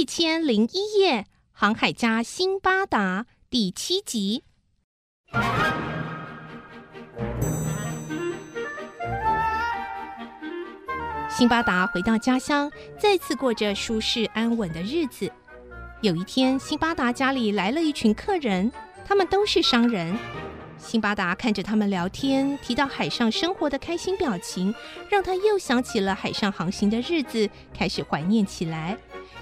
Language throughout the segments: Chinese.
一千零一夜，航海家辛巴达第七集。辛巴达回到家乡，再次过着舒适安稳的日子。有一天，辛巴达家里来了一群客人，他们都是商人。辛巴达看着他们聊天，提到海上生活的开心表情，让他又想起了海上航行的日子，开始怀念起来。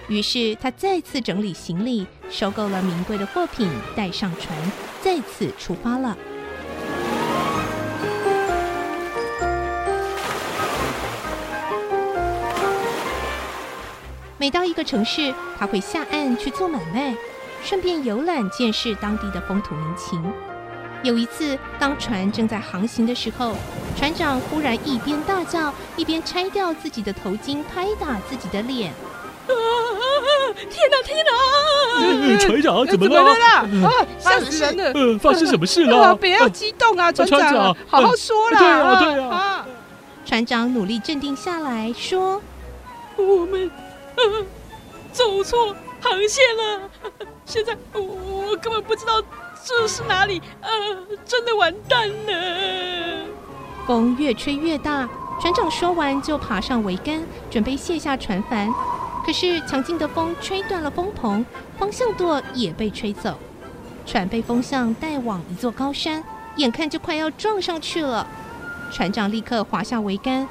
于是他再次整理行李，收购了名贵的货品，带上船，再次出发了。每到一个城市，他会下岸去做买卖，顺便游览见识当地的风土民情。有一次，当船正在航行的时候，船长忽然一边大叫，一边拆掉自己的头巾，拍打自己的脸。天哪，天哪！船长怎么了？啊！吓死人了！发生什么事了？不要激动啊，船长，好好说啦。对啊，对啊。船长努力镇定下来说：“我们。”走错航线了，现在我我根本不知道这是哪里，呃，真的完蛋了。风越吹越大，船长说完就爬上桅杆，准备卸下船帆。可是强劲的风吹断了风棚，方向舵也被吹走，船被风向带往一座高山，眼看就快要撞上去了。船长立刻滑下桅杆。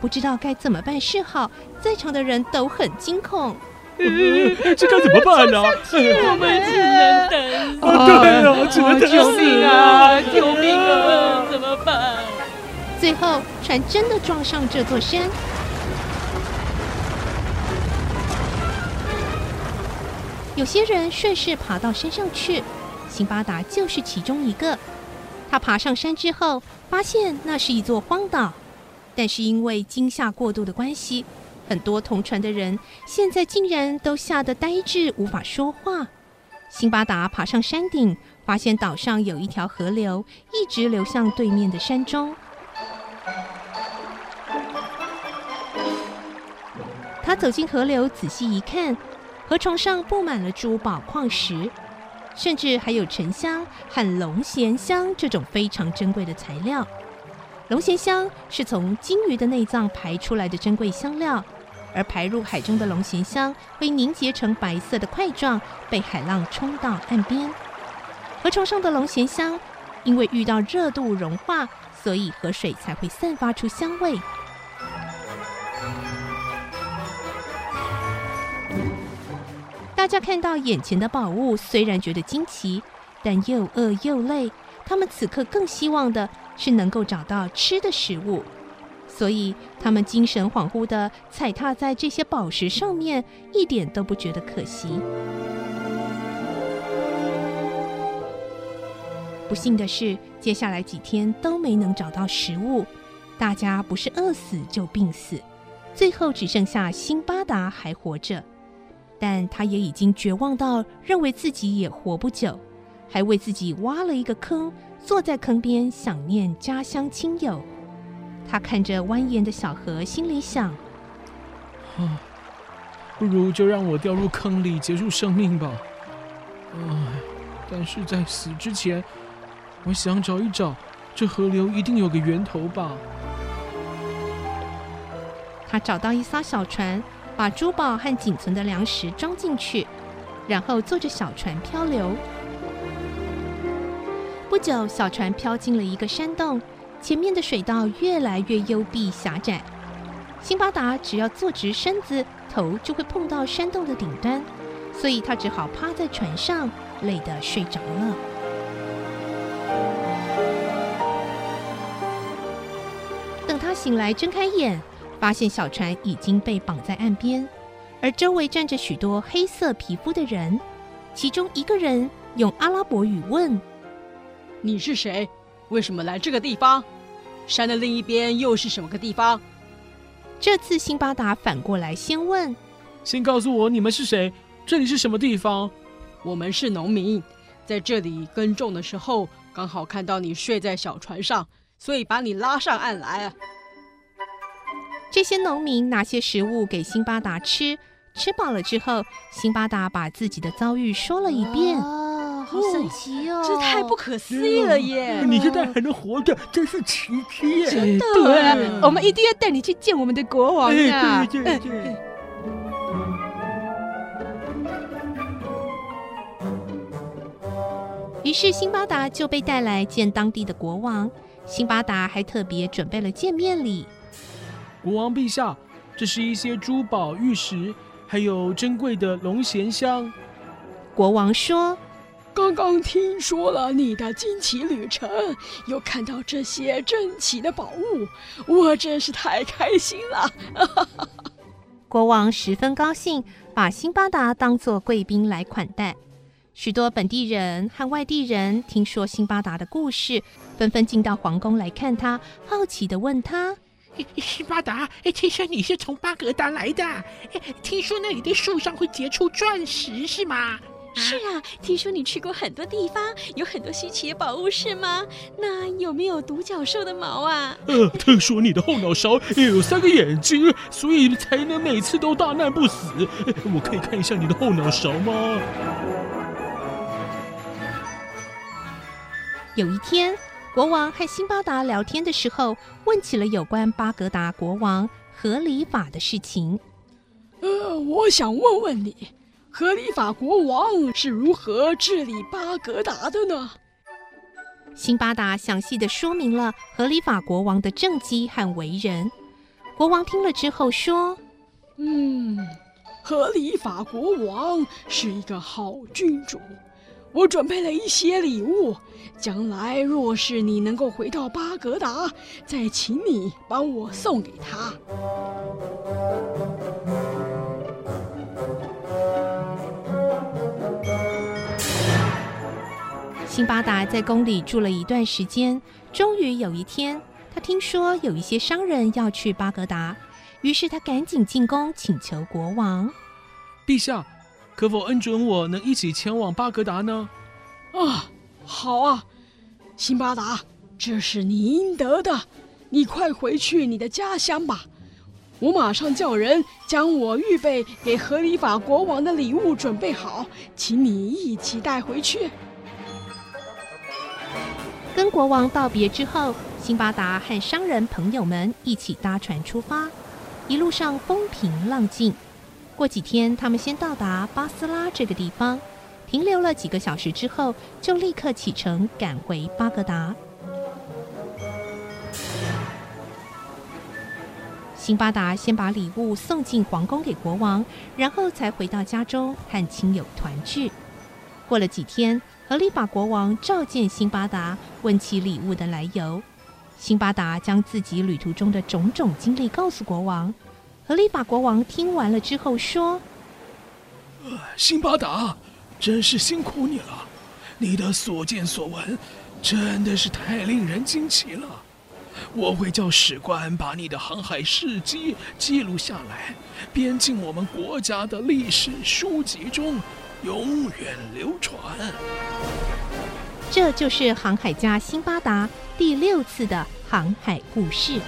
不知道该怎么办是好，在场的人都很惊恐。这该怎么办呢？我们只能等。对啊，只能等。救命啊！救命啊！怎么办？最后，船真的撞上这座山。有些人顺势爬到山上去，辛巴达就是其中一个。他爬上山之后，发现那是一座荒岛。但是因为惊吓过度的关系，很多同船的人现在竟然都吓得呆滞，无法说话。辛巴达爬上山顶，发现岛上有一条河流，一直流向对面的山中。他走进河流，仔细一看，河床上布满了珠宝矿石，甚至还有沉香和龙涎香这种非常珍贵的材料。龙涎香是从鲸鱼的内脏排出来的珍贵香料，而排入海中的龙涎香会凝结成白色的块状，被海浪冲到岸边。河床上的龙涎香因为遇到热度融化，所以河水才会散发出香味。大家看到眼前的宝物，虽然觉得惊奇，但又饿又累。他们此刻更希望的。是能够找到吃的食物，所以他们精神恍惚的踩踏在这些宝石上面，一点都不觉得可惜。不幸的是，接下来几天都没能找到食物，大家不是饿死就病死，最后只剩下辛巴达还活着，但他也已经绝望到认为自己也活不久，还为自己挖了一个坑。坐在坑边想念家乡亲友，他看着蜿蜒的小河，心里想：啊，不如就让我掉入坑里结束生命吧。唉，但是在死之前，我想找一找，这河流一定有个源头吧。他找到一艘小船，把珠宝和仅存的粮食装进去，然后坐着小船漂流。不久，小船飘进了一个山洞，前面的水道越来越幽闭狭窄。辛巴达只要坐直身子，头就会碰到山洞的顶端，所以他只好趴在船上，累得睡着了。等他醒来，睁开眼，发现小船已经被绑在岸边，而周围站着许多黑色皮肤的人，其中一个人用阿拉伯语问。你是谁？为什么来这个地方？山的另一边又是什么个地方？这次辛巴达反过来先问：“先告诉我你们是谁？这里是什么地方？”我们是农民，在这里耕种的时候，刚好看到你睡在小船上，所以把你拉上岸来。这些农民拿些食物给辛巴达吃，吃饱了之后，辛巴达把自己的遭遇说了一遍。哦，好神奇哦！这太不可思议了耶！你现在还能活着，真是奇迹耶！真的我们一定要带你去见我们的国王呀！哎对对对。于是辛巴达就被带来见当地的国王。辛巴达还特别准备了见面礼。国王陛下，这是一些珠宝、玉石，还有珍贵的龙涎香。国王说刚刚听说了你的惊奇旅程，又看到这些珍奇的宝物，我真是太开心了。“国王十分高兴，把辛巴达当做贵宾来款待。”许多本地人和外地人听说辛巴达的故事，纷纷进到皇宫来看他，好奇地问他。辛巴达，哎，听说你是从巴格达来的，哎，听说那里的树上会结出钻石，是吗？是啊，听说你去过很多地方，有很多稀奇的宝物，是吗？那有没有独角兽的毛啊？呃，听说你的后脑勺也有三个眼睛，所以才能每次都大难不死。呃我可以看一下你的后脑勺吗？有一天，国王和辛巴达聊天的时候，问起了有关巴格达国王合理法的事情。呃，我想问问你，合理法国王是如何治理巴格达的呢？辛巴达详细的说明了合理法国王的政绩和为人。国王听了之后说嗯，合理法国王是一个好君主。我准备了一些礼物，将来若是你能够回到巴格达，再请你帮我送给他。：“辛巴达在宫里住了一段时间，终于有一天，他听说有一些商人要去巴格达，于是他赶紧进宫请求国王。陛下，可否恩准我能一起前往巴格达呢？啊，好啊，辛巴达，这是你应得的，你快回去你的家乡吧。我马上叫人将我预备给合理法国王的礼物准备好，请你一起带回去。跟国王道别之后，辛巴达和商人朋友们一起搭船出发，一路上风平浪静。过几天，他们先到达巴斯拉这个地方，停留了几个小时之后，就立刻启程赶回巴格达。辛巴达先把礼物送进皇宫给国王，然后才回到家中和亲友团聚。过了几天，合理法国王召见辛巴达，问起礼物的来由。辛巴达将自己旅途中的种种经历告诉国王。合理法国王听完了之后说辛巴达，真是辛苦你了，你的所见所闻真的是太令人惊奇了。我会叫史官把你的航海事迹记录下来，编进我们国家的历史书籍中，永远流传。：“这就是航海家辛巴达第六次的航海故事。”